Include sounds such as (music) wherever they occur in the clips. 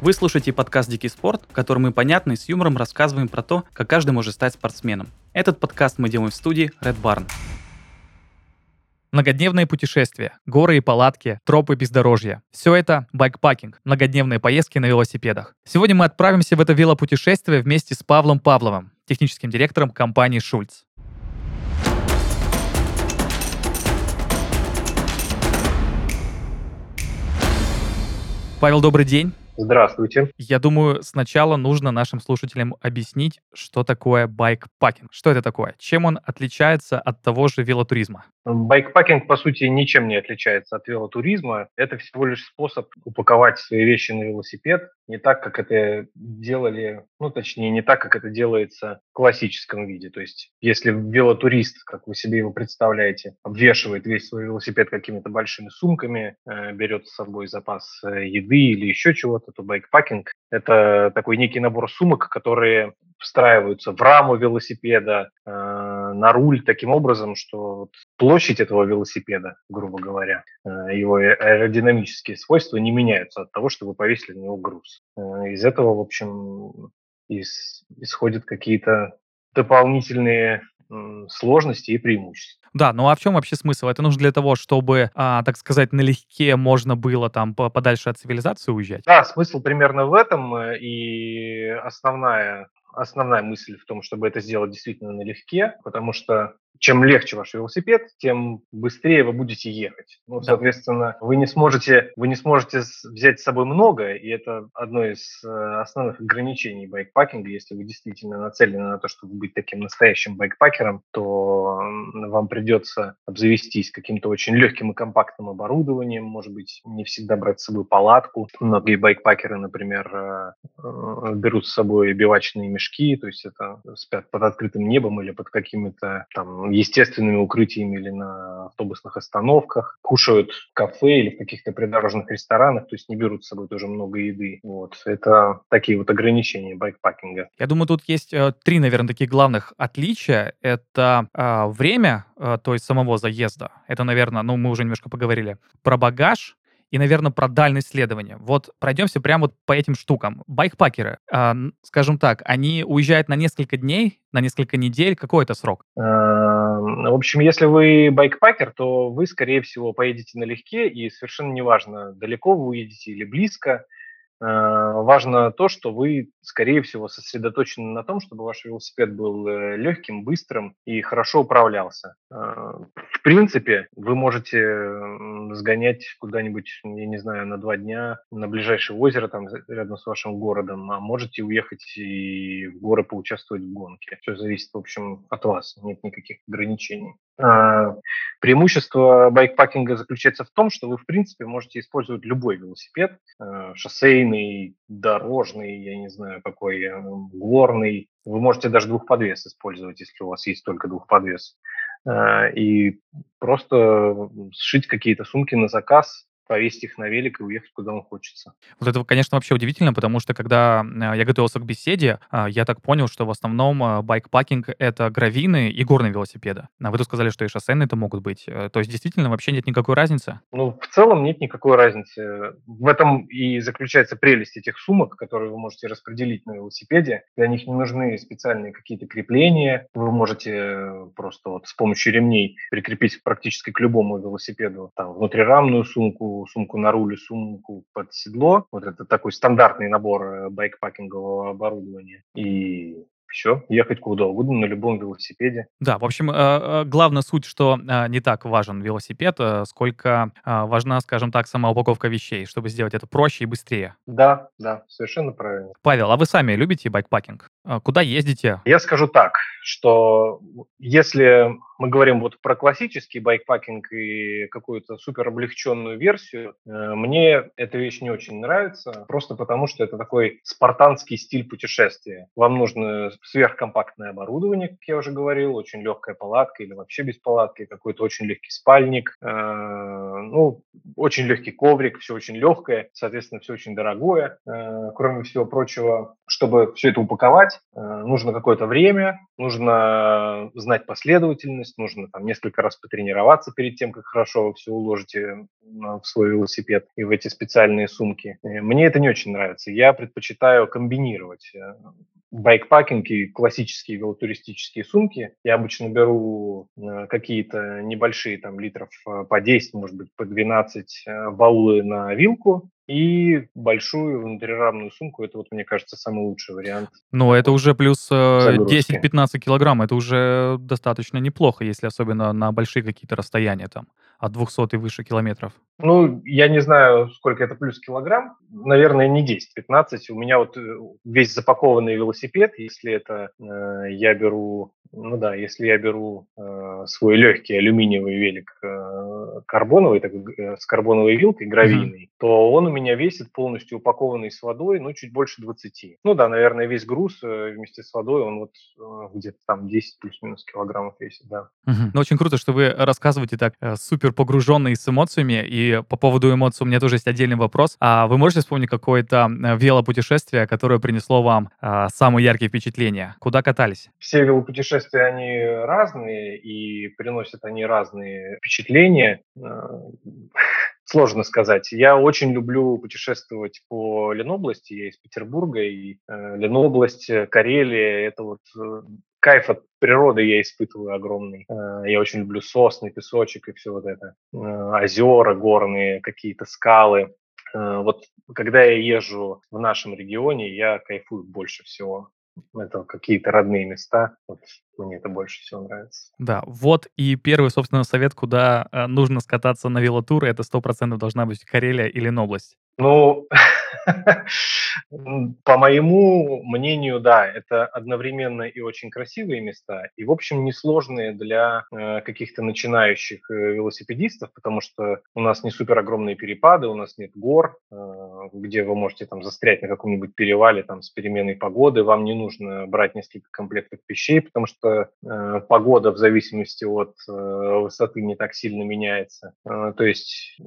Вы слушаете подкаст «Дикий спорт», в котором мы понятно и с юмором рассказываем про то, как каждый может стать спортсменом. Этот подкаст мы делаем в студии Red Barn. Многодневные путешествия, горы и палатки, тропы бездорожья. Все это байкпакинг, многодневные поездки на велосипедах. Сегодня мы отправимся в это велопутешествие вместе с Павлом Павловым, техническим директором компании «Шульц». Павел, добрый день. Здравствуйте. Я думаю, сначала нужно нашим слушателям объяснить, что такое байкпакинг. Что это такое? Чем он отличается от того же велотуризма? Байкпакинг, по сути, ничем не отличается от велотуризма. Это всего лишь способ упаковать свои вещи на велосипед не так, как это делали, ну, точнее, не так, как это делается в классическом виде. То есть, если велотурист, как вы себе его представляете, обвешивает весь свой велосипед какими-то большими сумками, э, берет с собой запас э, еды или еще чего-то, то байкпакинг – это такой некий набор сумок, которые встраиваются в раму велосипеда, э, на руль таким образом, что площадь этого велосипеда, грубо говоря, э, его аэродинамические свойства не меняются от того, что вы повесили на него груз. Э, из этого, в общем, исходят какие-то дополнительные сложности и преимущества. Да, ну а в чем вообще смысл? Это нужно для того, чтобы, а, так сказать, налегке можно было там подальше от цивилизации уезжать? Да, смысл примерно в этом. Э, и основная основная мысль в том, чтобы это сделать действительно налегке, потому что чем легче ваш велосипед, тем быстрее вы будете ехать. Ну, да. соответственно, вы не сможете, вы не сможете взять с собой много, и это одно из э, основных ограничений байкпакинга. Если вы действительно нацелены на то, чтобы быть таким настоящим байкпакером, то вам придется обзавестись каким-то очень легким и компактным оборудованием, может быть, не всегда брать с собой палатку. Многие байкпакеры, например, э, э, берут с собой бивачные мешки, то есть это спят под открытым небом или под какими-то там естественными укрытиями или на автобусных остановках, кушают в кафе или в каких-то придорожных ресторанах, то есть не берут с собой тоже много еды. Вот. Это такие вот ограничения байкпакинга. Я думаю, тут есть э, три, наверное, таких главных отличия. Это э, время, э, то есть самого заезда. Это, наверное, ну, мы уже немножко поговорили. Про багаж, и, наверное, про дальность следования. Вот пройдемся прямо вот по этим штукам. Байкпакеры, э, скажем так, они уезжают на несколько дней, на несколько недель. Какой это срок? Эм, в общем, если вы байкпакер, то вы, скорее всего, поедете налегке, и совершенно неважно, далеко вы уедете или близко, важно то, что вы, скорее всего, сосредоточены на том, чтобы ваш велосипед был э, легким, быстрым и хорошо управлялся. Э, в принципе, вы можете сгонять куда-нибудь, я не знаю, на два дня на ближайшее озеро там рядом с вашим городом, а можете уехать и в горы поучаствовать в гонке. Все зависит, в общем, от вас, нет никаких ограничений. Преимущество байкпакинга заключается в том, что вы, в принципе, можете использовать любой велосипед, шоссейный, длинный, дорожный, я не знаю, какой, э, горный. Вы можете даже двухподвес использовать, если у вас есть только двухподвес. И просто сшить какие-то сумки на заказ, повесить их на велик и уехать, куда вам хочется. Вот это, конечно, вообще удивительно, потому что когда э, я готовился к беседе, а, я так понял, что в основном э, байкпакинг — это гравины и горные велосипеды. А вы тут сказали, что и шоссейные это могут быть. Э, то есть действительно вообще нет никакой разницы? Ну, в целом нет никакой разницы. В этом и заключается прелесть этих сумок, которые вы можете распределить на велосипеде. Для них не нужны специальные какие-то крепления. Вы можете просто вот с помощью ремней прикрепить практически к любому велосипеду там внутрирамную сумку, сумку, на руле, сумку под седло. Вот это такой стандартный набор э, байкпакингового оборудования. И все, ехать куда угодно на любом велосипеде. Да, в общем, э, э, главная суть, что не так важен велосипед, сколько важна, скажем так, сама упаковка вещей, чтобы сделать это проще и быстрее. Да, да, совершенно правильно. Павел, а вы сами любите байкпакинг? Куда ездите? Я скажу так, что если мы говорим вот про классический байкпакинг и какую-то супер облегченную версию, э, мне эта вещь не очень нравится, просто потому что это такой спартанский стиль путешествия. Вам нужно сверхкомпактное оборудование, как я уже говорил, очень легкая палатка или вообще без палатки, какой-то очень легкий спальник, э, ну, очень легкий коврик, все очень легкое, соответственно, все очень дорогое. Э, кроме всего прочего, чтобы все это упаковать, нужно какое-то время, нужно нужно знать последовательность, нужно там несколько раз потренироваться перед тем, как хорошо вы все уложите в свой велосипед и в эти специальные сумки. Э, мне это не очень нравится. Я предпочитаю комбинировать э, байкпакинг и классические велотуристические сумки. Я обычно беру э, какие-то небольшие, там, литров по 10, может быть, по 12 баулы на вилку, и большую внутрирамную сумку. Это вот, мне кажется, самый лучший вариант. Ну, это уже плюс 10-15 килограмм. Это уже достаточно неплохо, если особенно на большие какие-то расстояния там от 200 и выше километров? Ну, я не знаю, сколько это плюс килограмм. Наверное, не 10-15. У меня вот э, весь запакованный велосипед, если это э, я беру, ну да, если я беру э, свой легкий алюминиевый велик э, карбоновый, так, э, с карбоновой вилкой, гравийный, mm-hmm. то он у меня весит полностью упакованный с водой, ну, чуть больше 20. Ну да, наверное, весь груз э, вместе с водой, он вот э, где-то там 10 плюс-минус килограммов весит, да. Mm-hmm. Ну, очень круто, что вы рассказываете так э, супер погруженный с эмоциями, и по поводу эмоций у меня тоже есть отдельный вопрос. А вы можете вспомнить какое-то э, велопутешествие, которое принесло вам а, самые яркие впечатления? Куда катались? Все велопутешествия, они разные, и приносят они разные впечатления. Э, сложно сказать. Я очень люблю путешествовать по Ленобласти. Я из Петербурга, и э, Ленобласть, Карелия – это вот э, кайф от природы я испытываю огромный. Э, я очень люблю сосны, песочек и все вот это. Э, озера горные, какие-то скалы. Э, вот когда я езжу в нашем регионе, я кайфую больше всего. Это какие-то родные места. Вот мне это больше всего нравится. Да, вот и первый, собственно, совет, куда нужно скататься на велотуры, это сто процентов должна быть Карелия или Нобласть. Ну, (laughs) (laughs) по моему мнению, да, это одновременно и очень красивые места, и, в общем, несложные для э, каких-то начинающих э, велосипедистов, потому что у нас не супер огромные перепады, у нас нет гор, э, где вы можете там застрять на каком-нибудь перевале там с переменной погоды, вам не нужно брать несколько комплектов вещей, потому что погода в зависимости от высоты не так сильно меняется. То есть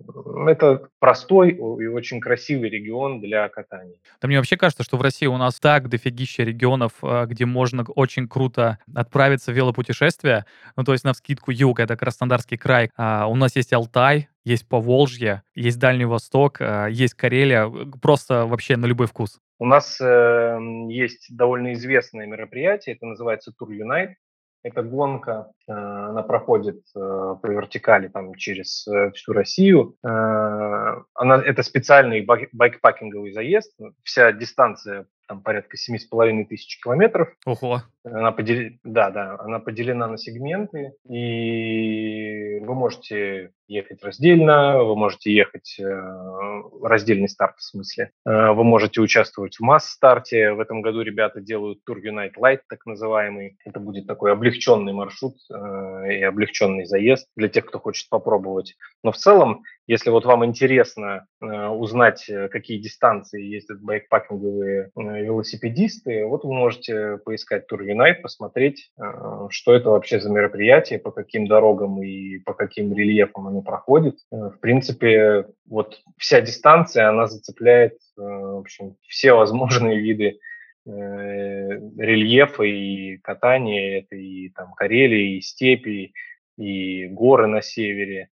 это простой и очень красивый регион для катания. Да мне вообще кажется, что в России у нас так дофигища регионов, а, где можно очень круто отправиться в велопутешествие. Ну, то есть, на вскидку юг, это Краснодарский край. А, у нас есть Алтай, есть Поволжье, есть Дальний Восток, а, есть Карелия. Просто вообще на любой вкус. У нас э, есть довольно известное мероприятие, это называется Tour Unite. Эта гонка, э, она проходит э, по вертикали там, через э, всю Россию. Она, это специальный байкпакинговый заезд. Вся дистанция там порядка семи с половиной тысяч километров. Ого. Она поделена, да, да, она поделена на сегменты, и вы можете ехать раздельно, вы можете ехать э, раздельный старт в смысле, э, вы можете участвовать в масс-старте. В этом году ребята делают Tour Unite Light, так называемый. Это будет такой облегченный маршрут э, и облегченный заезд для тех, кто хочет попробовать. Но в целом, если вот вам интересно узнать, какие дистанции ездят байкпакинговые велосипедисты, вот вы можете поискать Tour Unite, посмотреть, что это вообще за мероприятие, по каким дорогам и по каким рельефам оно проходит. Э, в принципе, вот вся дистанция, она зацепляет э, в общем, все возможные виды рельефа и катания. Это и там Карелия, и степи, и горы на севере,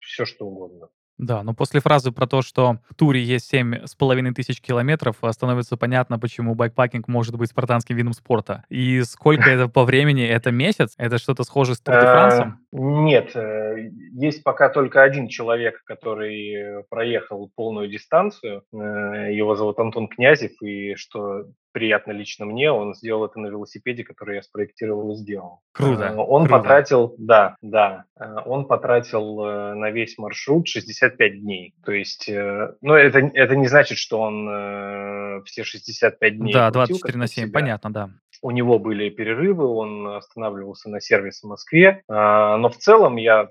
все что угодно. Да, но после фразы про то, что в туре есть семь с половиной тысяч километров, а, становится понятно, почему байкпакинг может быть спартанским видом спорта. И сколько это по времени? Это месяц? Это что-то схоже с де Франсом? Нет, э, есть пока только один человек, который проехал полную дистанцию. Э, его зовут Антон Князев, и что приятно лично мне, он сделал это на велосипеде, который я спроектировал и сделал. Круто. Э, он круто. потратил, да, да, э, он потратил э, на весь маршрут 65 дней. То есть, ну, это, это не значит, что он все 65 дней Да, 24 на 7, себя. понятно, да. У него были перерывы, он останавливался на сервисе в Москве, но в целом я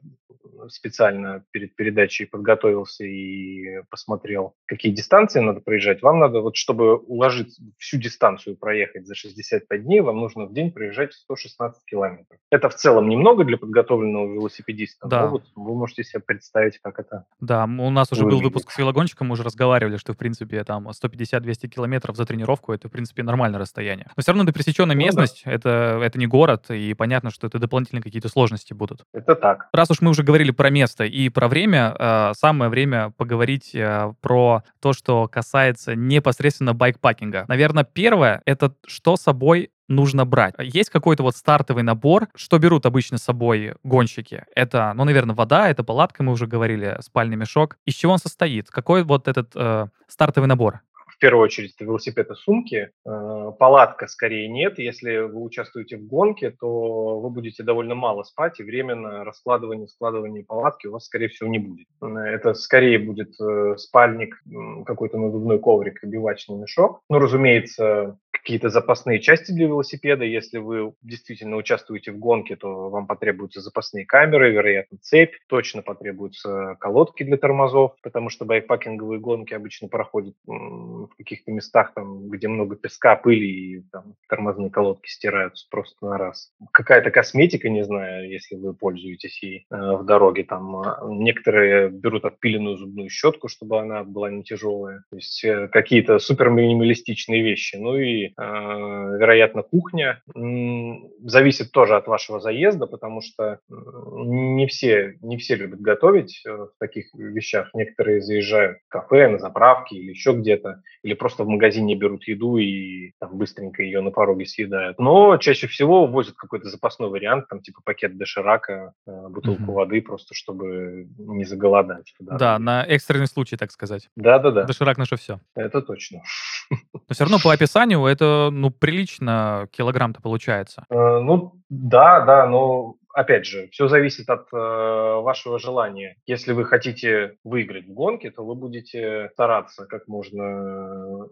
специально перед передачей подготовился и посмотрел, какие дистанции надо проезжать. Вам надо, вот чтобы уложить всю дистанцию проехать за 65 дней, вам нужно в день проезжать 116 километров. Это в целом немного для подготовленного велосипедиста, Да. но вот вы можете себе представить, как это Да, у нас уже был выглядит. выпуск с велогонщиком, мы уже разговаривали, что, в принципе, там 150-200 километров за тренировку, это, в принципе, нормальное расстояние. Но все равно это пересеченная Ну да. местность, это, это не город, и понятно, что это дополнительные какие-то сложности будут. Это так. Раз уж мы уже говорили про место и про время, э, самое время поговорить э, про то, что касается непосредственно байкпакинга. Наверное, первое — это что собой нужно брать. Есть какой-то вот стартовый набор, что берут обычно с собой гонщики? Это, ну, наверное, вода, это палатка, мы уже говорили, спальный мешок. Из чего он состоит? Какой вот этот э, стартовый набор? В первую очередь это велосипед и сумки. Э, Палатка скорее нет. Если вы участвуете в гонке, то вы будете довольно мало спать, и временно раскладывание, складывание палатки у вас, скорее всего, не будет. Это скорее будет э, спальник, какой-то надувной коврик и бивачный мешок. Ну, разумеется, какие-то запасные части для велосипеда. Если вы действительно участвуете в гонке, то вам потребуются запасные камеры, вероятно, цепь. Точно потребуются колодки для тормозов, потому что байкпакинговые гонки обычно проходят в каких-то местах, там, где много песка, пыли, и там тормозные колодки стираются просто на раз. Какая-то косметика, не знаю, если вы пользуетесь ей э, в дороге. Там а, некоторые берут отпиленную зубную щетку, чтобы она была не тяжелая. То есть э, какие-то супер минималистичные вещи. Ну и, э, вероятно, кухня. Зависит тоже от вашего заезда, потому что не все, не все любят готовить э, в таких вещах. Некоторые заезжают в кафе, на заправке или еще где-то, или просто в магазине берут еду и там быстренько ее на пороге съедают. Но чаще всего возят какой-то запасной вариант, там типа пакет доширака, э, бутылку Мгм. воды, просто чтобы не заголодать. Да, дороге. на экстренный случай, так сказать. Да-да-да, Доширак наше все. это точно. Но все равно по описанию это, ну, прилично килограмм-то получается. Э, Ну, да, да, но опять же, все зависит от э, вашего желания. Если вы хотите выиграть в гонке, то вы будете стараться как можно,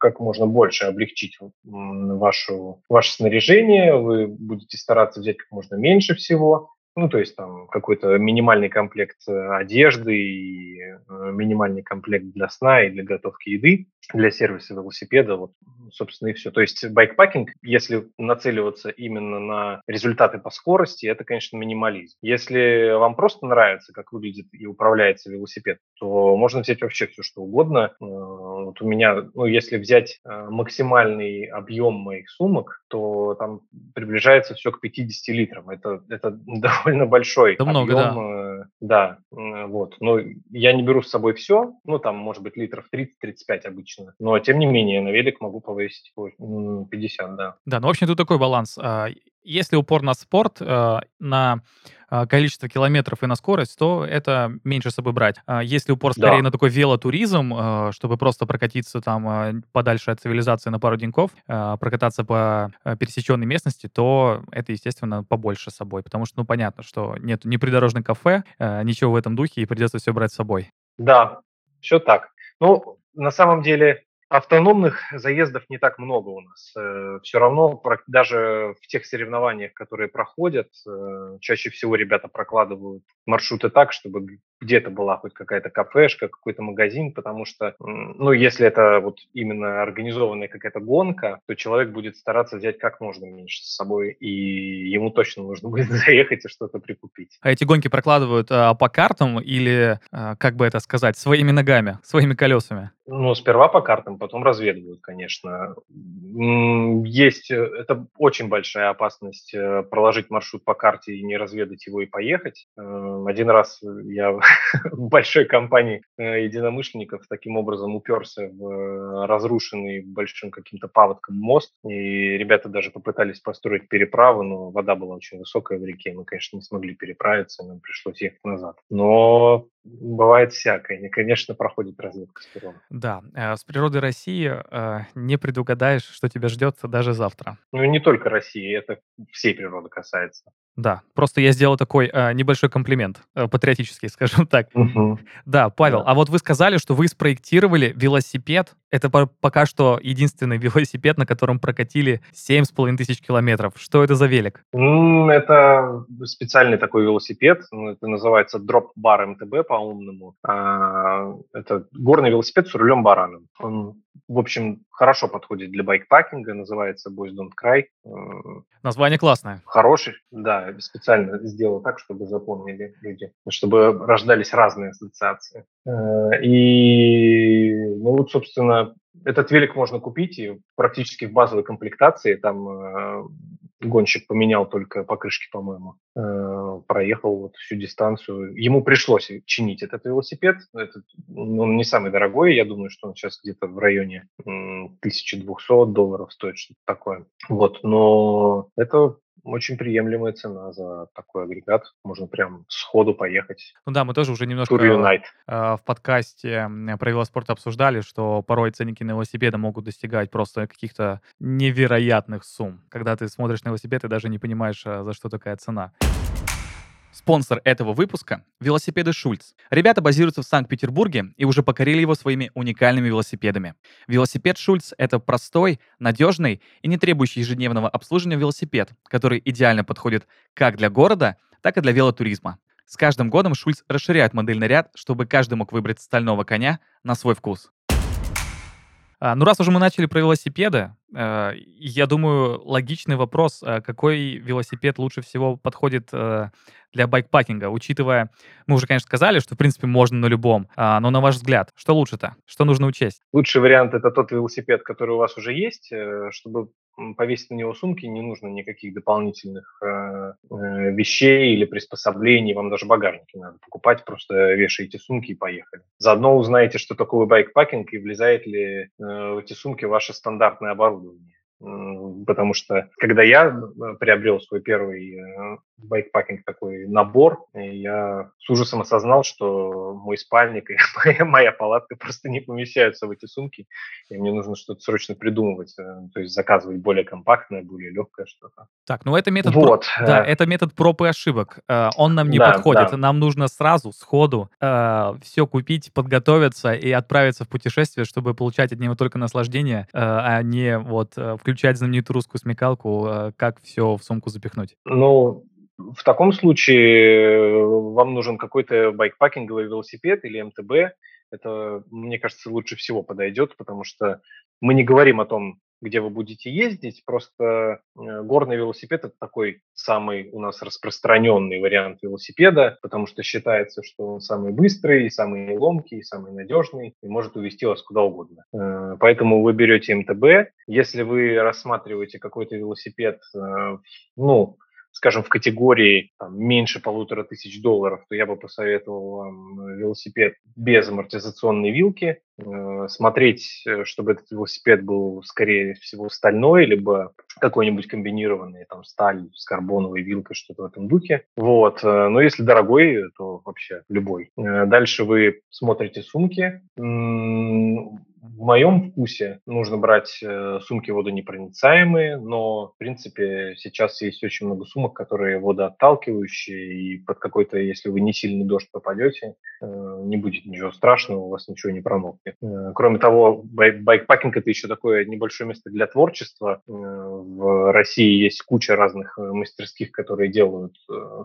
как можно больше облегчить вашу, ваше снаряжение, вы будете стараться взять как можно меньше всего, ну, то есть там какой-то минимальный комплект э, одежды и э, минимальный комплект для сна и для готовки еды, для сервиса велосипеда, вот, собственно, и все. То есть байкпакинг, если нацеливаться именно на результаты по скорости, это, конечно, минимализм. Если вам просто нравится, как выглядит и управляется велосипед, то можно взять вообще все, что угодно. Э, Вот у меня, ну, если взять максимальный объем моих сумок, то там приближается все к 50 литрам. Это, это (laughs) довольно большой Это много, объем. да. э, Да, э, вот. Но я не беру с собой все, ну, там, может быть, литров 30-35 обычно. Но, тем не менее, на велик могу повесить ой, м, 50, да. Да, ну, в общем, тут такой баланс. Если упор на спорт, а, на а, количество километров и на скорость, то это меньше с собой брать. А Если упор скорее Да. на такой велотуризм, а, чтобы просто прокатиться там подальше от цивилизации на пару деньков, прокататься по пересеченной местности, то это, естественно, побольше с собой. Потому что, ну, понятно, что нет ни придорожных кафе, ничего в этом духе, и придется все брать с собой. Да, все так. Ну, на самом деле, автономных заездов не так много у нас. Все равно даже в тех соревнованиях, которые проходят, э, чаще всего ребята прокладывают маршруты так, чтобы где-то была хоть какая-то кафешка, какой-то магазин, потому что, ну, если это вот именно организованная какая-то гонка, то человек будет стараться взять как можно меньше с собой, и ему точно нужно будет (laughs) заехать и что-то прикупить. А эти гонки прокладывают а, по картам или, а, как бы это сказать, своими ногами, своими колесами? Ну, сперва по картам, потом разведывают, конечно. Есть, э, это очень большая опасность э, проложить маршрут по карте и не разведать его и поехать. Э, Один раз я (laughs) большой компании э, единомышленников таким образом уперся в э, разрушенный большим каким-то паводком мост, и ребята даже попытались построить переправу, но вода была очень высокая в реке, мы, конечно, не смогли переправиться, нам пришлось ехать назад. Но бывает всякое, и, конечно, проходит разведка сперва. Да, э, с природой России не предугадаешь, что тебя ждет даже завтра. Ну, не только России, это всей природы касается. Да, просто я сделал такой э, небольшой комплимент, э, патриотический, (laughs) скажем так. Мгм. Да, Павел, Да. а вот вы сказали, что вы спроектировали велосипед. Это по- пока что единственный (laughs) велосипед, на котором прокатили 7,5 тысяч километров. Что это за велик? Это специальный такой велосипед, ну, это называется Drop Bar MTB по-умному. А, Это горный велосипед с рулем бараном. Он, в общем, хорошо подходит для байкпакинга, называется Boys Don't Cry. Название классное. Хороший, да, специально сделал так, чтобы запомнили люди, чтобы рождались разные ассоциации. Э, И, ну вот, собственно, этот велик можно купить и практически в базовой комплектации. Там э, гонщик поменял только покрышки, по-моему, э, проехал вот всю дистанцию. Ему пришлось чинить этот велосипед. Этот, ну, он не самый дорогой, я думаю, что он сейчас где-то в районе м, 1200 долларов стоит, что-то такое. Вот, но это очень приемлемая цена за такой агрегат. Можно прям сходу поехать. Ну да, мы тоже уже немножко э, в подкасте про велоспорт обсуждали, что порой ценники на велосипеды могут достигать просто каких-то невероятных сумм. Когда ты смотришь на велосипед и даже не понимаешь, а, за что такая цена. Спонсор этого выпуска – велосипеды «Шульц». Ребята базируются в Санкт-Петербурге и уже покорили его своими уникальными велосипедами. Велосипед «Шульц» — это простой, надежный и не требующий ежедневного обслуживания велосипед, который идеально подходит как для города, так и для велотуризма. С каждым годом Шульц расширяет модельный ряд, чтобы каждый мог выбрать стального коня на свой вкус. А, ну, раз уже мы начали про велосипеды, я думаю, логичный вопрос, а какой велосипед лучше всего подходит э, для байкпакинга, учитывая, мы уже, конечно, сказали, что, в принципе, можно на любом, а, но на ваш взгляд, что лучше-то? Что нужно учесть? Лучший вариант это тот велосипед, который у вас уже есть, э, чтобы повесить на него сумки, не нужно никаких дополнительных э, э, вещей или приспособлений, вам даже багажник не надо покупать, просто вешаете сумки и поехали. Заодно узнаете, что такое байкпакинг и влезает ли э, в эти сумки ваше стандартное оборудование. М, Потому что когда я приобрел свой первый э, байкпакинг такой набор, и я с ужасом осознал, что мой спальник и (laughs) моя, моя палатка просто не помещаются в эти сумки, и мне нужно что-то срочно придумывать, э, то есть заказывать более компактное, более легкое что-то. Так, ну это метод... про- Вот. Да, э, это метод проб и ошибок. Э, Он нам не Да, подходит. да. Нам нужно сразу, сходу, все купить, подготовиться и отправиться в путешествие, чтобы получать от него только наслаждение, э, а не вот э, включать знаменитую русскую смекалку, э, как все в сумку запихнуть. Ну, в таком случае э, вам нужен какой-то байкпакинговый велосипед или МТБ. Это, мне кажется, лучше всего подойдет, потому что мы не говорим о том, где вы будете ездить, просто э, горный велосипед это такой самый у нас распространенный вариант велосипеда, потому что считается, что он самый быстрый, самый ломкий, самый надежный и может увезти вас куда угодно. Э, Поэтому вы берете МТБ. Если вы рассматриваете какой-то велосипед, ну, скажем, в категории там, меньше полутора тысяч долларов, то я бы посоветовал вам велосипед без амортизационной вилки. Э, Смотреть, э, чтобы этот велосипед был, скорее всего, стальной, либо какой-нибудь комбинированный, там, сталь с карбоновой вилкой, что-то в этом духе. Вот. э, Но если дорогой, то вообще любой. Э, Дальше вы смотрите сумки. В моем вкусе нужно брать э, сумки водонепроницаемые, но, в принципе, сейчас есть очень много сумок, которые водоотталкивающие, и под какой-то, если вы не сильный дождь попадете, э, не будет ничего страшного, у вас ничего не промокнет. Э, Кроме того, бай- байкпакинг – это еще такое небольшое место для творчества. В России есть куча разных мастерских, которые делают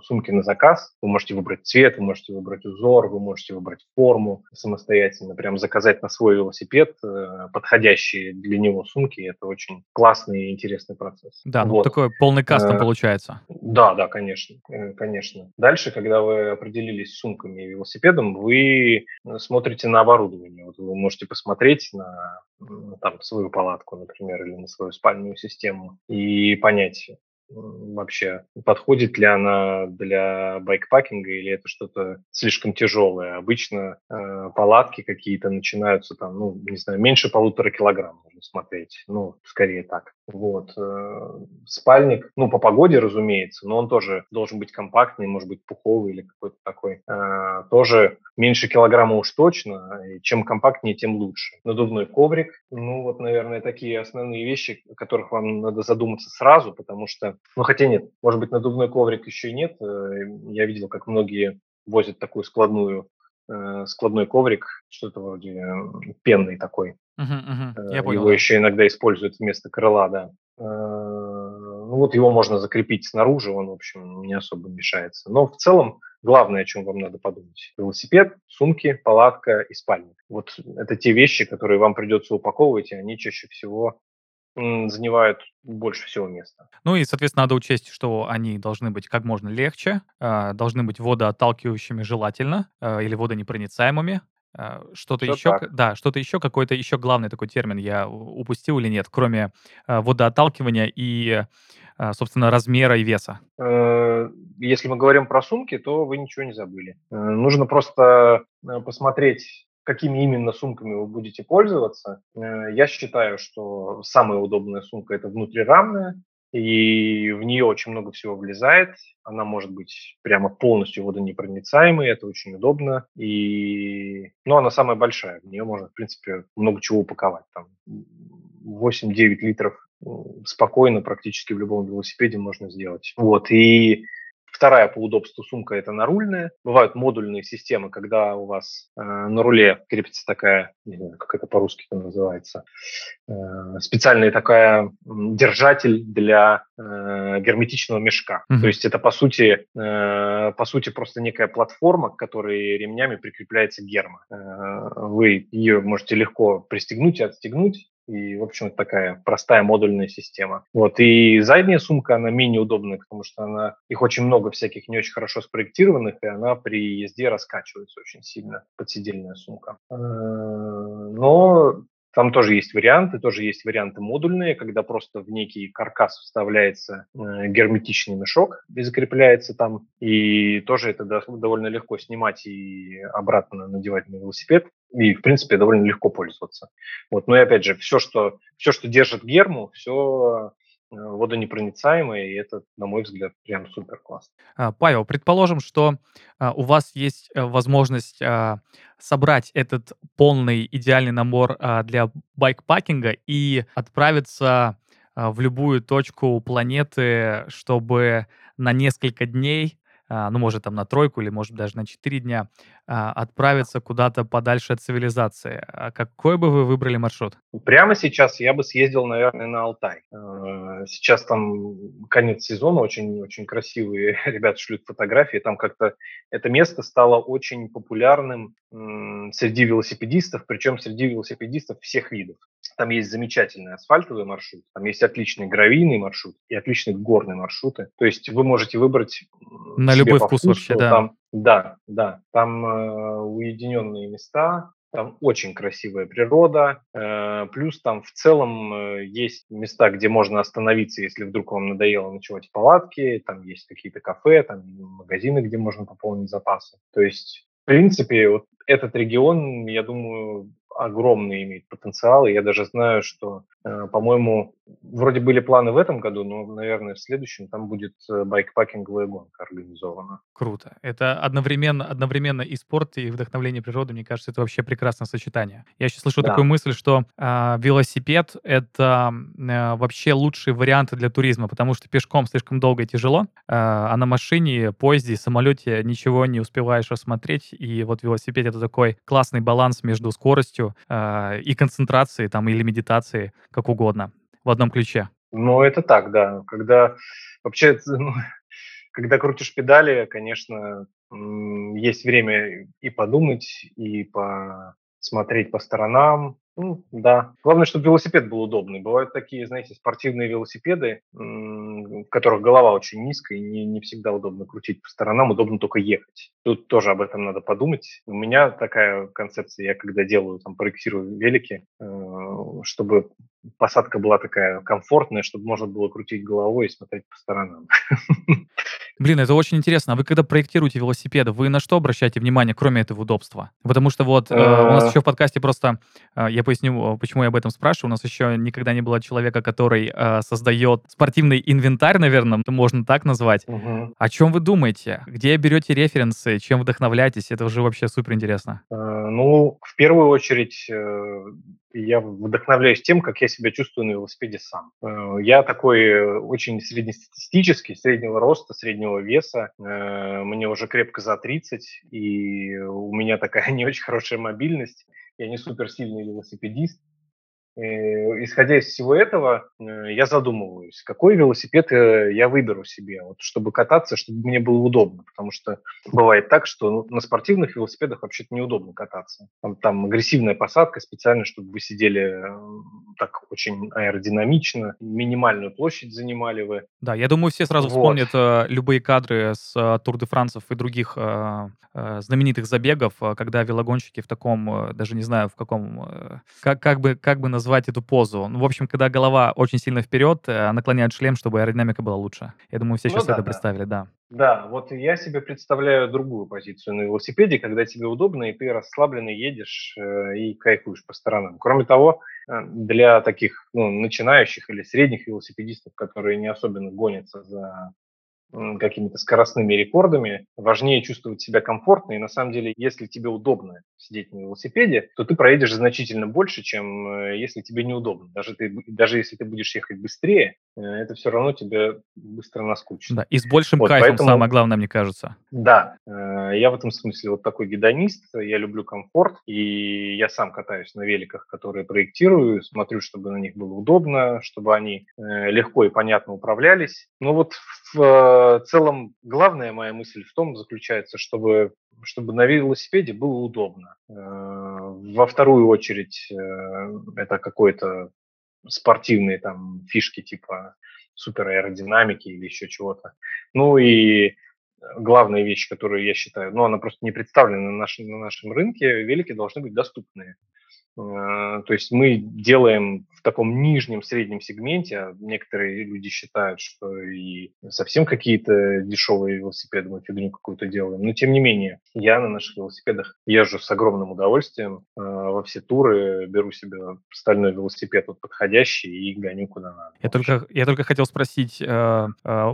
сумки на заказ. Вы можете выбрать цвет, вы можете выбрать узор, вы можете выбрать форму самостоятельно, прям заказать на свой велосипед э, подходящие для него сумки. Это очень классный и интересный процесс. Да, ну Вот. такой полный кастом Э, получается. Да, да, конечно, э, конечно. Дальше, когда вы определились с сумками и велосипедом, вы смотрите на оборудование. Вот вы можете посмотреть на там, свою палатку, например, или на свою спальную систему и понять, вообще, подходит ли она для байкпакинга или это что-то слишком тяжелое. Обычно э, палатки какие-то начинаются там, ну, не знаю, меньше полутора килограмм нужно смотреть. Ну, скорее так. Вот. э, Спальник, ну, по погоде, разумеется, но он тоже должен быть компактный, может быть, пуховый или какой-то такой. Э, Тоже меньше килограмма уж точно. и Чем компактнее, тем лучше. Надувной коврик. Ну, вот, наверное, такие основные вещи, о которых вам надо задуматься сразу, потому что Ну, хотя нет, может быть, надувной коврик еще и нет. Э, я видел, как многие возят такую складную э, складной коврик, что-то вроде пенный такой. Угу, угу. Я понял. Его да. еще иногда используют вместо крыла, да. Ну вот его можно закрепить снаружи, он, в общем, не особо мешается. Но в целом главное, о чем вам надо подумать. Велосипед, сумки, палатка и спальник. Вот это те вещи, которые вам придется упаковывать, и они чаще всего занимают больше всего места. Ну и, соответственно, надо учесть, что они должны быть как можно легче, а, должны быть водоотталкивающими желательно а, или водонепроницаемыми. А, что-то еще, так. да, что-то еще, какой-то еще главный такой термин я упустил или нет, кроме водоотталкивания и, собственно, размера и веса. Э, если мы говорим про сумки, то вы ничего не забыли. Э, нужно просто э, посмотреть какими именно сумками вы будете пользоваться. Э, я считаю, что самая удобная сумка – это внутрирамная, и в нее очень много всего влезает. Она может быть прямо полностью водонепроницаемой, это очень удобно. И... Ну, она самая большая, в нее можно, в принципе, много чего упаковать. Там 8-9 литров спокойно практически в любом велосипеде можно сделать. Вот, и Вторая по удобству сумка – это нарульная. Бывают модульные системы, когда у вас э, на руле крепится такая, не знаю, как это по-русски там называется, э, специальный такая держатель для э, герметичного мешка. Mm-hmm. То есть это по сути, э, по сути просто некая платформа, к которой ремнями прикрепляется герма. Э, вы ее можете легко пристегнуть и отстегнуть, и, в общем, это такая простая модульная система. Вот. И задняя сумка, она менее удобная, потому что она, их очень много всяких не очень хорошо спроектированных, и она при езде раскачивается очень сильно, подсидельная сумка. Э, но там тоже есть варианты, тоже есть варианты модульные, когда просто в некий каркас вставляется э, герметичный мешок и закрепляется там. И тоже это довольно легко снимать и обратно надевать на велосипед. И, в принципе, довольно легко пользоваться. Вот. Но и опять же, все, что, все, что держит герму, все э, водонепроницаемое, и это, на мой взгляд, прям супер классно. А, Павел, предположим, что а, у вас есть э, возможность а, собрать этот полный идеальный набор для байкпакинга и отправиться в любую точку планеты, чтобы на несколько дней ну, может, там на тройку или, может, даже на четыре дня, а, отправиться куда-то подальше от цивилизации. А какой бы вы выбрали маршрут? Прямо сейчас я бы съездил, наверное, на Алтай. Сейчас там конец сезона, очень-очень красивые (laughs) ребята шлют фотографии. Там как-то это место стало очень популярным среди велосипедистов, причем среди велосипедистов всех видов. Там есть замечательный асфальтовый маршрут, там есть отличный гравийный маршрут и отличные горные маршруты. То есть вы можете выбрать на любой вкус вообще, да. Там, да, да, там э, уединенные места, там очень красивая природа, э, плюс там в целом э, есть места, где можно остановиться, если вдруг вам надоело ночевать в палатке, там есть какие-то кафе, там магазины, где можно пополнить запасы. То есть, в принципе, вот этот регион, я думаю, огромный имеет потенциал. Я даже знаю, что, э, по-моему, вроде были планы в этом году, но, наверное, в следующем там будет э, байкпакинговая гонка организована. Круто. Это одновременно, одновременно и спорт, и вдохновление природы. Мне кажется, это вообще прекрасное сочетание. Я еще слышу да. такую мысль, что э, велосипед — это э, вообще лучший вариант для туризма, потому что пешком слишком долго и тяжело, э, а на машине, поезде, самолете ничего не успеваешь рассмотреть. И вот велосипед — это такой классный баланс между скоростью э, и концентрацией, там, или медитацией, как угодно в одном ключе. Ну, это так, да. Когда вообще, (laughs) ну, когда крутишь педали, конечно, есть время и подумать, и посмотреть по сторонам, ну, да. Главное, чтобы велосипед был удобный. Бывают такие, знаете, спортивные велосипеды, в которых голова очень низкая, и не, не всегда удобно крутить по сторонам, удобно только ехать. Тут тоже об этом надо подумать. У меня такая концепция, я когда делаю, там, проектирую велики, э, чтобы посадка была такая комфортная, чтобы можно было крутить головой и смотреть по сторонам. (laughs) Блин, это очень интересно. А вы когда проектируете велосипеды, вы на что обращаете внимание, кроме этого удобства? Потому что вот э, у нас еще в подкасте просто, э, я поясню, почему я об этом спрашиваю, у нас еще никогда не было человека, который э, создает спортивный инвентарь, наверное, можно так назвать. Мгм. О чем вы думаете? Где берете референсы? Чем вдохновляетесь? Это уже вообще супер интересно. Э, Ну, в первую очередь, э, я вдохновляюсь тем, как я себя чувствую на велосипеде сам. Э, Я такой э, очень среднестатистический, среднего роста, среднего веса. Э, Мне уже крепко за 30, и у меня такая (laughs) не очень хорошая мобильность. Я не суперсильный велосипедист. Э, Исходя из всего этого, э, я задумываюсь, какой велосипед э, я выберу себе, вот, чтобы кататься, чтобы мне было удобно, потому что бывает так, что ну, на спортивных велосипедах вообще-то неудобно кататься. Там, там агрессивная посадка специально, чтобы вы сидели так очень аэродинамично, минимальную площадь занимали вы. Да, я думаю, все сразу Вот. вспомнят э, любые кадры с э, Тур де Франсов и других э, э, знаменитых забегов, когда велогонщики в таком, э, даже не знаю, в каком, э, как, как, бы, как бы назвать эту позу. Ну, в общем, когда голова очень сильно вперед, э, наклоняют шлем, чтобы аэродинамика была лучше. Я думаю, все Ну сейчас да, это да. представили, да. Да, вот я себе представляю другую позицию на велосипеде, когда тебе удобно, и ты расслабленно едешь э, и кайфуешь по сторонам. Кроме того, э, для таких ну, начинающих или средних велосипедистов, которые не особенно гонятся за какими-то скоростными рекордами, важнее чувствовать себя комфортно. И на самом деле, если тебе удобно сидеть на велосипеде, то ты проедешь значительно больше, чем э, если тебе неудобно. Даже, ты, даже если ты будешь ехать быстрее, это все равно тебе быстро наскучит. Да, и с большим Вот, кайфом, поэтому- самое главное, мне кажется. Да, э, я в этом смысле вот такой гедонист, я люблю комфорт, и я сам катаюсь на великах, которые проектирую, смотрю, чтобы на них было удобно, чтобы они э, легко и понятно управлялись. Но вот в э, целом главная моя мысль в том заключается, чтобы, чтобы на велосипеде было удобно. Э, Во вторую очередь э, это какой-то спортивные там фишки типа супер аэродинамики или еще чего-то. Ну и главная вещь, которую я считаю, ну, она просто не представлена на нашем, на нашем рынке, велики должны быть доступные. Э, То есть мы делаем в таком нижнем среднем сегменте, некоторые люди считают, что и совсем какие-то дешевые велосипеды мы фигню какую-то делаем. Но тем не менее, я на наших велосипедах езжу с огромным удовольствием э, во все туры, беру себе стальной велосипед вот подходящий и гоню куда надо. Я только, я только хотел спросить, э,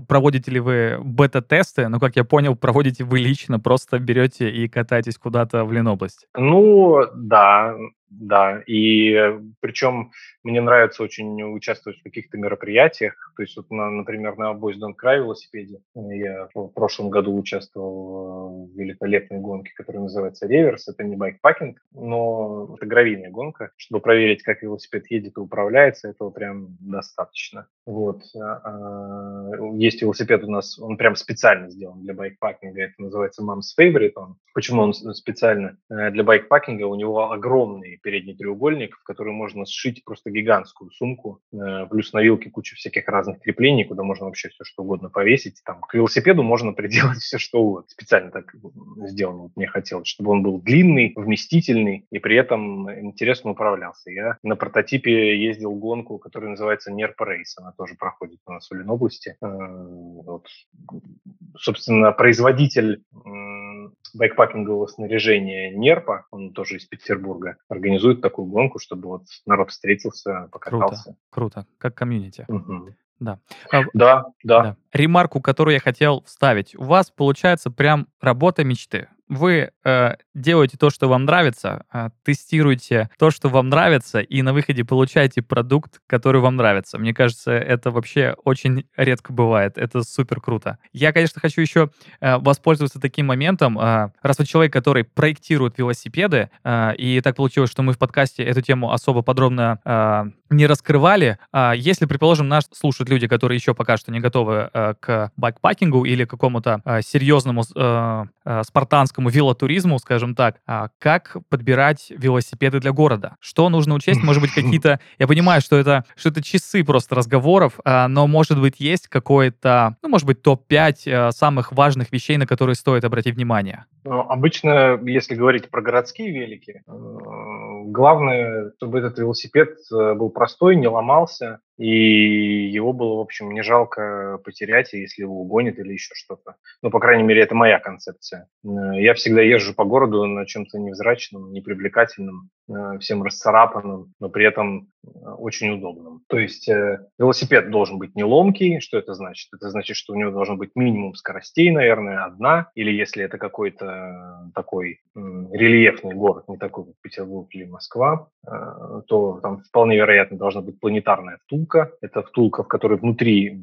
проводите ли вы бета-тесты? Ну, как я понял, проводите вы лично, просто берете и катаетесь куда-то в Ленобласть. Ну, да, да. И э, причем мне нравится очень участвовать в каких-то мероприятиях. То есть, вот, на, например, на Boys Don't велосипеде э, я в прошлом году участвовал в великолепной гонке, которая называется Реверс. Это не байкпакинг, но это гравийная гонка. Чтобы проверить, как велосипед едет и управляется, этого прям достаточно. Вот. А, Есть велосипед у нас, он прям специально сделан для байкпакинга. Это называется Mom's Favorite. Он. Почему он специально э, для байкпакинга? У него огромный передний треугольник, в который можно сшить просто гигантскую сумку. Э, Плюс на вилке куча всяких разных креплений, куда можно вообще все что угодно повесить. Там к велосипеду можно (laughs) приделать все что угодно. Специально так сделано. Вот мне хотелось, чтобы он был длинный, вместительный и при этом интересно управлялся. Я на прототипе ездил гонку, которая называется Нерпа Рейс. Она тоже проходит у нас в Ленобласти. Э, Вот. Собственно, производитель байкпакингового снаряжения Нерпа, он тоже из Петербурга, организует такую гонку, чтобы вот народ встретился, покатался. Круто, как комьюнити. Мгм. Да. А, Да, да. Да. Ремарку, которую я хотел вставить. У вас получается прям работа мечты. Вы э, делаете то, что вам нравится, э, тестируете то, что вам нравится, и на выходе получаете продукт, который вам нравится. Мне кажется, это вообще очень редко бывает. Это супер круто. Я, конечно, хочу еще э, воспользоваться таким моментом. э, раз вы человек, который проектирует велосипеды, э, и так получилось, что мы в подкасте эту тему особо подробно э, не раскрывали. А если, предположим, нас слушают люди, которые еще пока что не готовы э, к байкпакингу или какому-то э, серьезному э, э, спартанскому велотуризму, скажем так, а как подбирать велосипеды для города? Что нужно учесть? Может быть, (laughs) какие-то... Я понимаю, что это, что это часы просто разговоров, а, но, может быть, есть какое-то, ну, может быть, топ-5 э, самых важных вещей, на которые стоит обратить внимание? Ну, Обычно, если говорить про городские велики, э, главное, чтобы этот велосипед э, был простой, не ломался и его было, в общем, не жалко потерять, если его угонят или еще что-то. Ну, по крайней мере, это моя концепция. Э, я всегда езжу по городу на чем-то невзрачном, непривлекательном, э, всем расцарапанным, но при этом э, очень удобным. То есть велосипед должен быть не ломкий. Что это значит? Это значит, что у него должен быть минимум скоростей, наверное, одна. Или если это какой-то такой рельефный город, не такой, как Петербург или Москва, то там вполне вероятно должна быть планетарная втулка, втулка. Это втулка, в которой внутри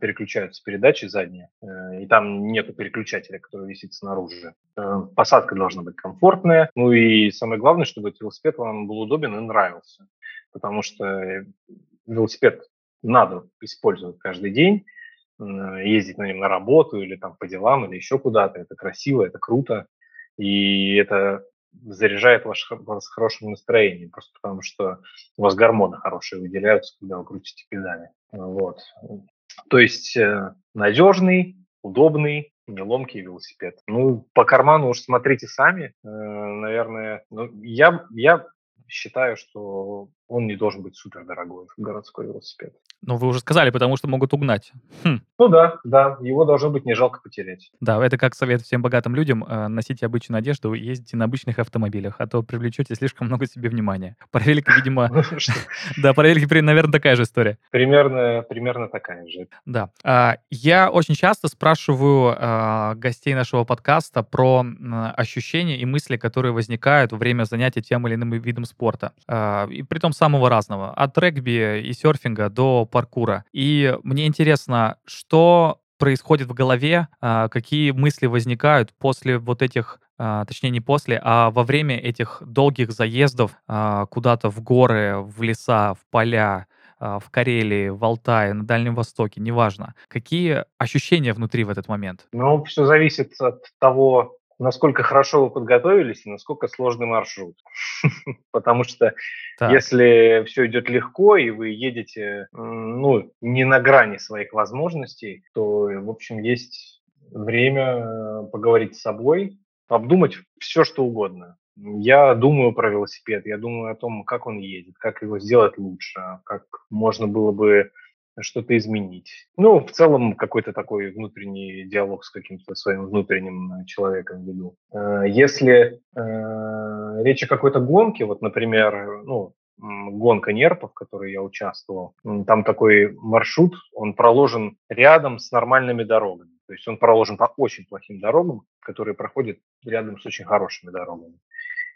переключаются передачи задние, э, и там нету переключателя, который висит снаружи. Э, посадка должна быть комфортная. Ну и самое главное, чтобы этот велосипед вам был удобен и нравился. Потому что велосипед надо использовать каждый день, ездить на нем на работу или там по делам, или еще куда-то. Это красиво, это круто. И это заряжает ваш, вас хорошим настроением, просто потому что у вас гормоны хорошие выделяются, когда вы крутите педали. Вот. То есть э, надежный, удобный, неломкий велосипед. Ну, по карману уж смотрите сами. Э, наверное, ну, я, я считаю, что он не должен быть супер дорогой, городской велосипед. Ну, вы уже сказали, потому что могут угнать. Хм. Ну да, да, его должно быть не жалко потерять. Да, это как совет всем богатым людям. Э, носите обычную одежду, ездите на обычных автомобилях, а то привлечете слишком много себе внимания. Велики, видимо... (laughs) Ну, (laughs) да, велики, наверное, такая же история. Примерно, примерно такая же. Да. А, я очень часто спрашиваю а, гостей нашего подкаста про ощущения и мысли, которые возникают во время занятия тем или иным видом спорта. А, и при том самого разного. От регби и серфинга до паркура. И мне интересно, что происходит в голове, а, какие мысли возникают после вот этих а, точнее не после, а во время этих долгих заездов а, куда-то в горы, в леса, в поля, в Карелии, в Алтае, на Дальнем Востоке, неважно. Какие ощущения внутри в этот момент? Ну, все зависит от того, насколько хорошо вы подготовились и насколько сложный маршрут. (laughs) Потому что так. если все идет легко и вы едете ну, не на грани своих возможностей, то, в общем, есть время э, поговорить с собой, обдумать все, что угодно. Я думаю про велосипед, я думаю о том, как он едет, как его сделать лучше, как можно было бы что-то изменить. Ну, в целом, какой-то такой внутренний диалог с каким-то своим внутренним э, человеком веду. Э, если э, речь о какой-то гонке, вот, например, ну, гонка нерпов, в которой я участвовал, там такой маршрут, он проложен рядом с нормальными дорогами. То есть он проложен по очень плохим дорогам, которые проходят рядом с очень хорошими дорогами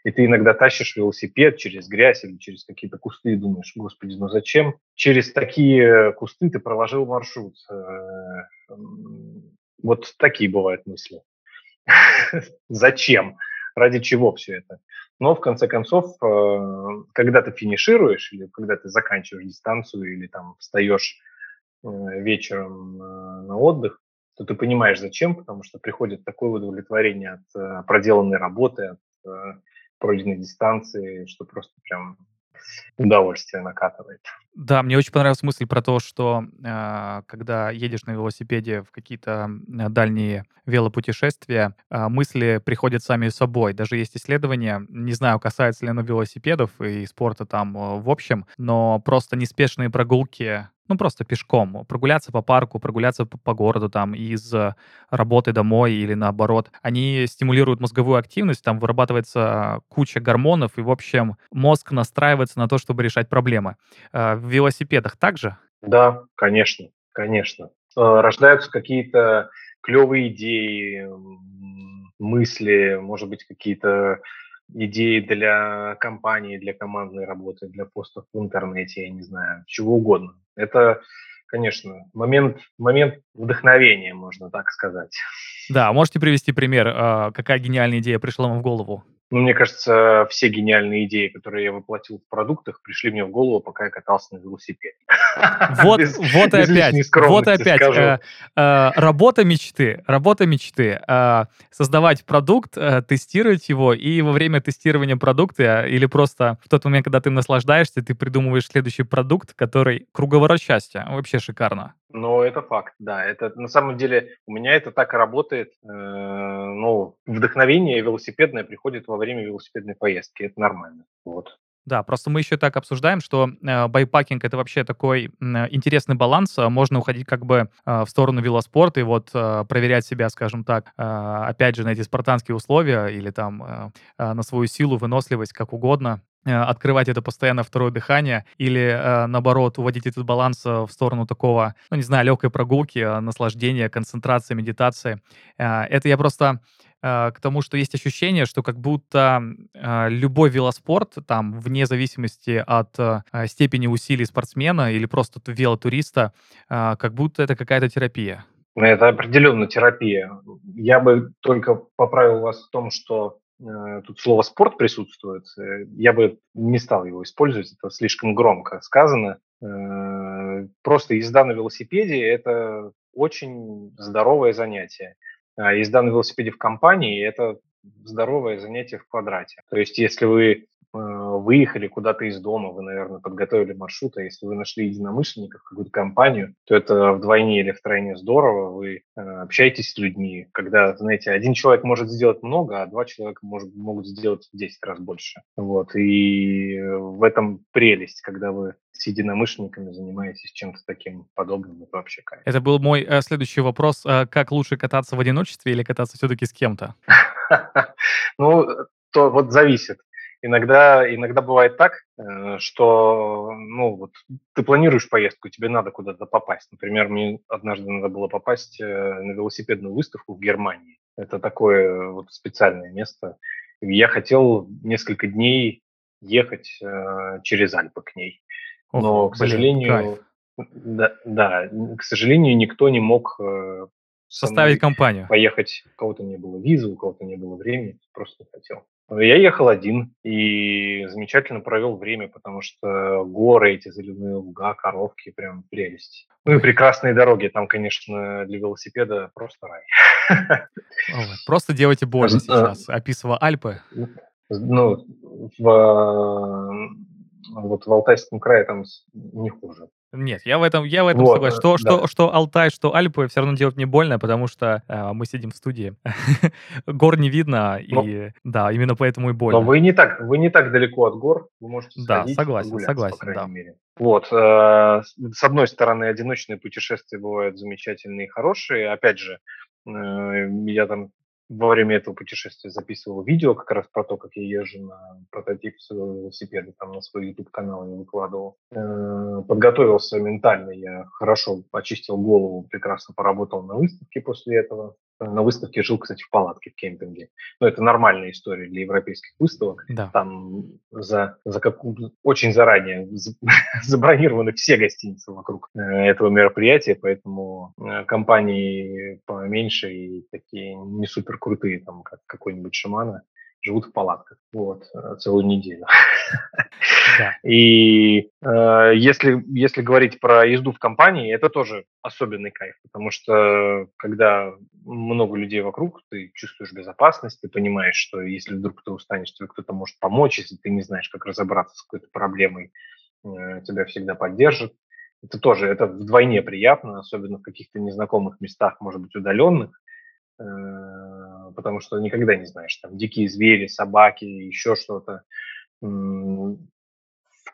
и ты иногда тащишь велосипед через грязь или через какие-то кусты и думаешь, господи, ну зачем через такие кусты ты проложил маршрут? Э, вот такие бывают мысли. (laughs) Зачем? Ради чего все это? Но в конце концов, э, когда ты финишируешь или когда ты заканчиваешь дистанцию или там встаешь э, вечером на отдых, то ты понимаешь зачем, потому что приходит такое удовлетворение от проделанной работы, от пройденной дистанции, что просто прям удовольствие накатывает. Да, мне очень понравилась мысль про то, что э, когда едешь на велосипеде в какие-то дальние велопутешествия, э, мысли приходят сами собой. Даже есть исследования, не знаю, касается ли оно велосипедов и спорта там э, в общем, но просто неспешные прогулки ну, просто пешком, прогуляться по парку, прогуляться по, городу там из работы домой или наоборот. Они стимулируют мозговую активность, там вырабатывается куча гормонов, и, в общем, мозг настраивается на то, чтобы решать проблемы. А, в велосипедах также? Да, конечно, конечно. Рождаются какие-то клевые идеи, мысли, может быть, какие-то идеи для компании, для командной работы, для постов в интернете, я не знаю, чего угодно. Это, конечно, момент, момент вдохновения, можно так сказать. Да, можете привести пример, а, какая гениальная идея пришла вам в голову? Ну, мне кажется, все гениальные идеи, которые я воплотил в продуктах, пришли мне в голову, пока я катался на велосипеде. Вот, без, вот и опять, вот и опять. Э, э, работа мечты, работа мечты. Э, создавать продукт, э, тестировать его, и во время тестирования продукта или просто в тот момент, когда ты наслаждаешься, ты придумываешь следующий продукт, который круговорот счастья. Вообще шикарно. Ну, это факт, да. Это на самом деле у меня это так и работает. Э, ну, вдохновение велосипедное приходит во время велосипедной поездки. Это нормально. Вот. Да, просто мы еще так обсуждаем, что э, байкпакинг это вообще такой э, интересный баланс. Можно уходить как бы э, в сторону велоспорта и вот э, проверять себя, скажем так, э, опять же, на эти спартанские условия или там э, э, на свою силу, выносливость, как угодно э, открывать это постоянно второе дыхание или, э, наоборот, уводить этот баланс э, в сторону такого, ну, не знаю, легкой прогулки, э, наслаждения, концентрации, медитации. Э, это я просто э, к тому, что есть ощущение, что как будто э, любой велоспорт, там, вне зависимости от э, степени усилий спортсмена или просто велотуриста, э, как будто это какая-то терапия. Ну, это определенно терапия. Я бы только поправил вас в том, что э, тут слово спорт присутствует. Э, я бы не стал его использовать, это слишком громко сказано. Э, просто езда на велосипеде – это очень здоровое занятие. А езда на велосипеде в компании – это здоровое занятие в квадрате. То есть если вы Э, выехали куда-то из дома, вы, наверное, подготовили маршрут, а если вы нашли единомышленников, какую-то компанию, то это вдвойне или втройне здорово, вы э, общаетесь с людьми, когда, знаете, один человек может сделать много, а два человека может, могут сделать в 10 раз больше. Вот, и в этом прелесть, когда вы с единомышленниками занимаетесь чем-то таким подобным, это вообще кайф. Это был мой э, следующий вопрос. Э, как лучше кататься в одиночестве или кататься все-таки с кем-то? (laughs) (laughs) Ну, то вот зависит. Иногда, иногда бывает так, э, что ну, вот, ты планируешь поездку, тебе надо куда-то попасть. Например, мне однажды надо было попасть э, на велосипедную выставку в Германии. Это такое вот специальное место. Я хотел несколько дней ехать э, через Альпы к ней. Но, Ох, к сожалению, блин, да, да, к сожалению, никто не мог составить компанию. Поехать. У кого-то не было визы, у кого-то не было времени, просто не хотел. Я ехал один и замечательно провел время, потому что горы, эти заливные луга, коровки, прям прелесть. Ну и прекрасные дороги. Там, конечно, для велосипеда просто рай. (laughs) Просто делайте больно сейчас, описывая Альпы. Ну, в, вот в Алтайском крае там не хуже. Нет, я в этом, я в этом вот, согласен. Что, да. что, что Алтай, что Альпы все равно делать не больно, потому что э, мы сидим в студии. (laughs) Гор не видно, и но, да, именно поэтому и больно. Но вы не так, вы не так далеко от гор, вы можете Да, согласен, согласен, по да. мере. Вот, э, с одной стороны, одиночные путешествия бывают замечательные и хорошие. Опять же, э, я там во время этого путешествия записывал видео как раз про то, как я езжу на прототип своего велосипеда, там на свой YouTube-канал я выкладывал. Э, подготовился ментально, я хорошо очистил голову, прекрасно поработал на выставке после этого. На выставке жил, кстати, в палатке в кемпинге. Но это нормальная история для европейских выставок. Да. Там за, за как, очень заранее (laughs) забронированы все гостиницы вокруг э, этого мероприятия, поэтому э, компании поменьше и такие не супер крутые, там, как какой-нибудь шамана, живут в палатках вот, э, целую неделю. (laughs) И э, если, если говорить про езду в компании, это тоже особенный кайф, потому что когда много людей вокруг, ты чувствуешь безопасность, ты понимаешь, что если вдруг ты устанешь, тебе кто-то может помочь, если ты не знаешь, как разобраться с какой-то проблемой, э, тебя всегда поддержат. Это тоже, это вдвойне приятно, особенно в каких-то незнакомых местах, может быть, удаленных, э, потому что никогда не знаешь, там дикие звери, собаки, еще что-то.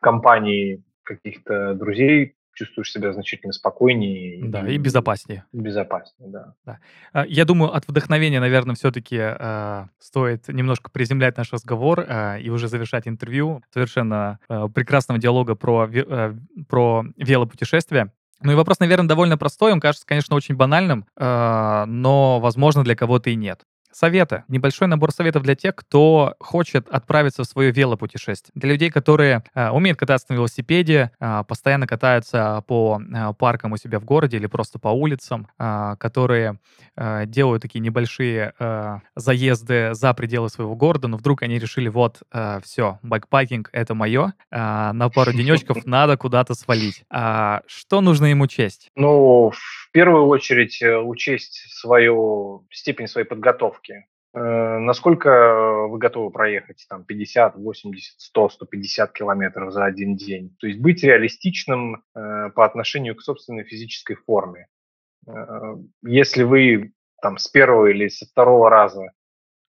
Компании каких-то друзей чувствуешь себя значительно спокойнее. Да, и, и безопаснее. Безопаснее, да. да. А, я думаю, от вдохновения, наверное, все-таки э, стоит немножко приземлять наш разговор э, и уже завершать интервью совершенно э, прекрасного диалога про, э, про велопутешествия. Ну и вопрос, наверное, довольно простой. Он кажется, конечно, очень банальным, э, но, возможно, для кого-то и нет. Советы. Небольшой набор советов для тех, кто хочет отправиться в свое велопутешествие. Для людей, которые э, умеют кататься на велосипеде, э, постоянно катаются по э, паркам у себя в городе или просто по улицам, э, которые э, делают такие небольшие э, заезды за пределы своего города, но вдруг они решили, вот, э, все, байкпакинг — это мое, э, на пару денечков (laughs) надо куда-то свалить. А что нужно им учесть? Ну, в первую очередь э, учесть свою степень своей подготовки. Э, насколько вы готовы проехать там 50, 80, 100, 150 километров за один день? То есть быть реалистичным э, по отношению к собственной физической форме. Если вы там с первого или со второго раза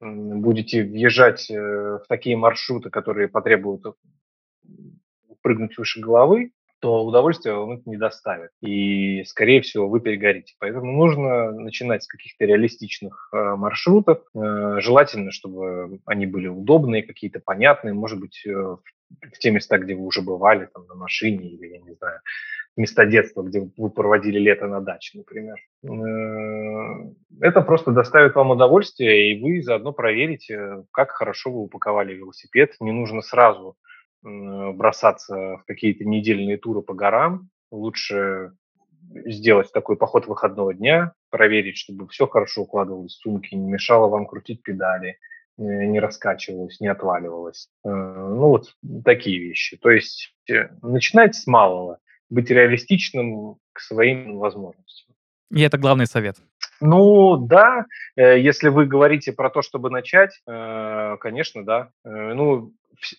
будете въезжать в такие маршруты, которые потребуют прыгнуть выше головы, то удовольствие вам это не доставит. И, скорее всего, вы перегорите. Поэтому нужно начинать с каких-то реалистичных э, маршрутов. Э, желательно, чтобы они были удобные, какие-то понятные. Может быть, э, в те места, где вы уже бывали, там, на машине или, я не знаю, места детства, где вы проводили лето на даче, например. Э, это просто доставит вам удовольствие, и вы заодно проверите, как хорошо вы упаковали велосипед. Не нужно сразу бросаться в какие-то недельные туры по горам. Лучше сделать такой поход выходного дня, проверить, чтобы все хорошо укладывалось в сумки, не мешало вам крутить педали, э, не раскачивалось, не отваливалось. Э, ну, вот такие вещи. То есть э, начинать с малого, быть реалистичным к своим возможностям. И это главный совет. Ну да, если вы говорите про то, чтобы начать, конечно, да. Ну,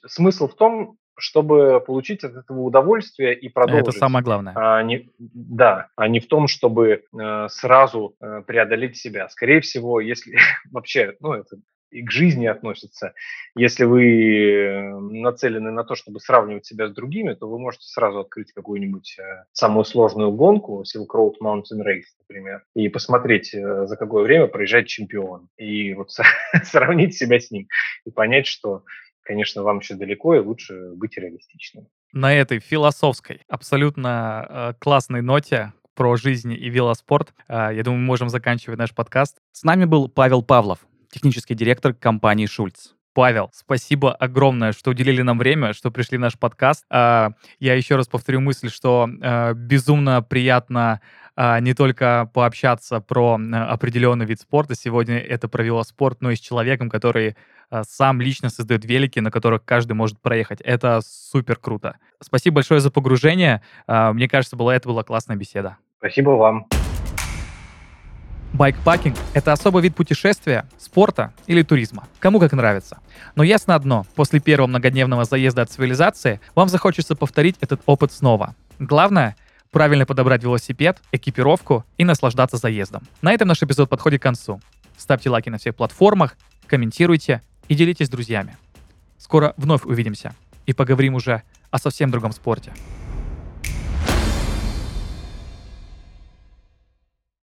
смысл в том, чтобы получить от этого удовольствие и продолжить. Это самое главное. А не, да, а не в том, чтобы э, сразу э, преодолеть себя. Скорее всего, если (laughs) вообще, ну, это и к жизни относится. Если вы нацелены на то, чтобы сравнивать себя с другими, то вы можете сразу открыть какую-нибудь э, самую сложную гонку, Silk Road Mountain Race, например, и посмотреть, э, за какое время проезжает чемпион, и вот (laughs) сравнить себя с ним, и понять, что конечно, вам еще далеко, и лучше быть реалистичным. На этой философской, абсолютно э, классной ноте про жизнь и велоспорт, э, я думаю, мы можем заканчивать наш подкаст. С нами был Павел Павлов, технический директор компании «Шульц». Павел, спасибо огромное, что уделили нам время, что пришли в наш подкаст. А, я еще раз повторю мысль, что э, безумно приятно не только пообщаться про определенный вид спорта, сегодня это про велоспорт, но и с человеком, который сам лично создает велики, на которых каждый может проехать. Это супер круто. Спасибо большое за погружение. А, мне кажется, была, это была классная беседа. Спасибо вам. Байкпакинг — это особый вид путешествия, спорта или туризма. Кому как нравится. Но ясно одно, после первого многодневного заезда от цивилизации вам захочется повторить этот опыт снова. Главное — правильно подобрать велосипед, экипировку и наслаждаться заездом. На этом наш эпизод подходит к концу. Ставьте лайки на всех платформах, комментируйте и делитесь с друзьями. Скоро вновь увидимся и поговорим уже о совсем другом спорте.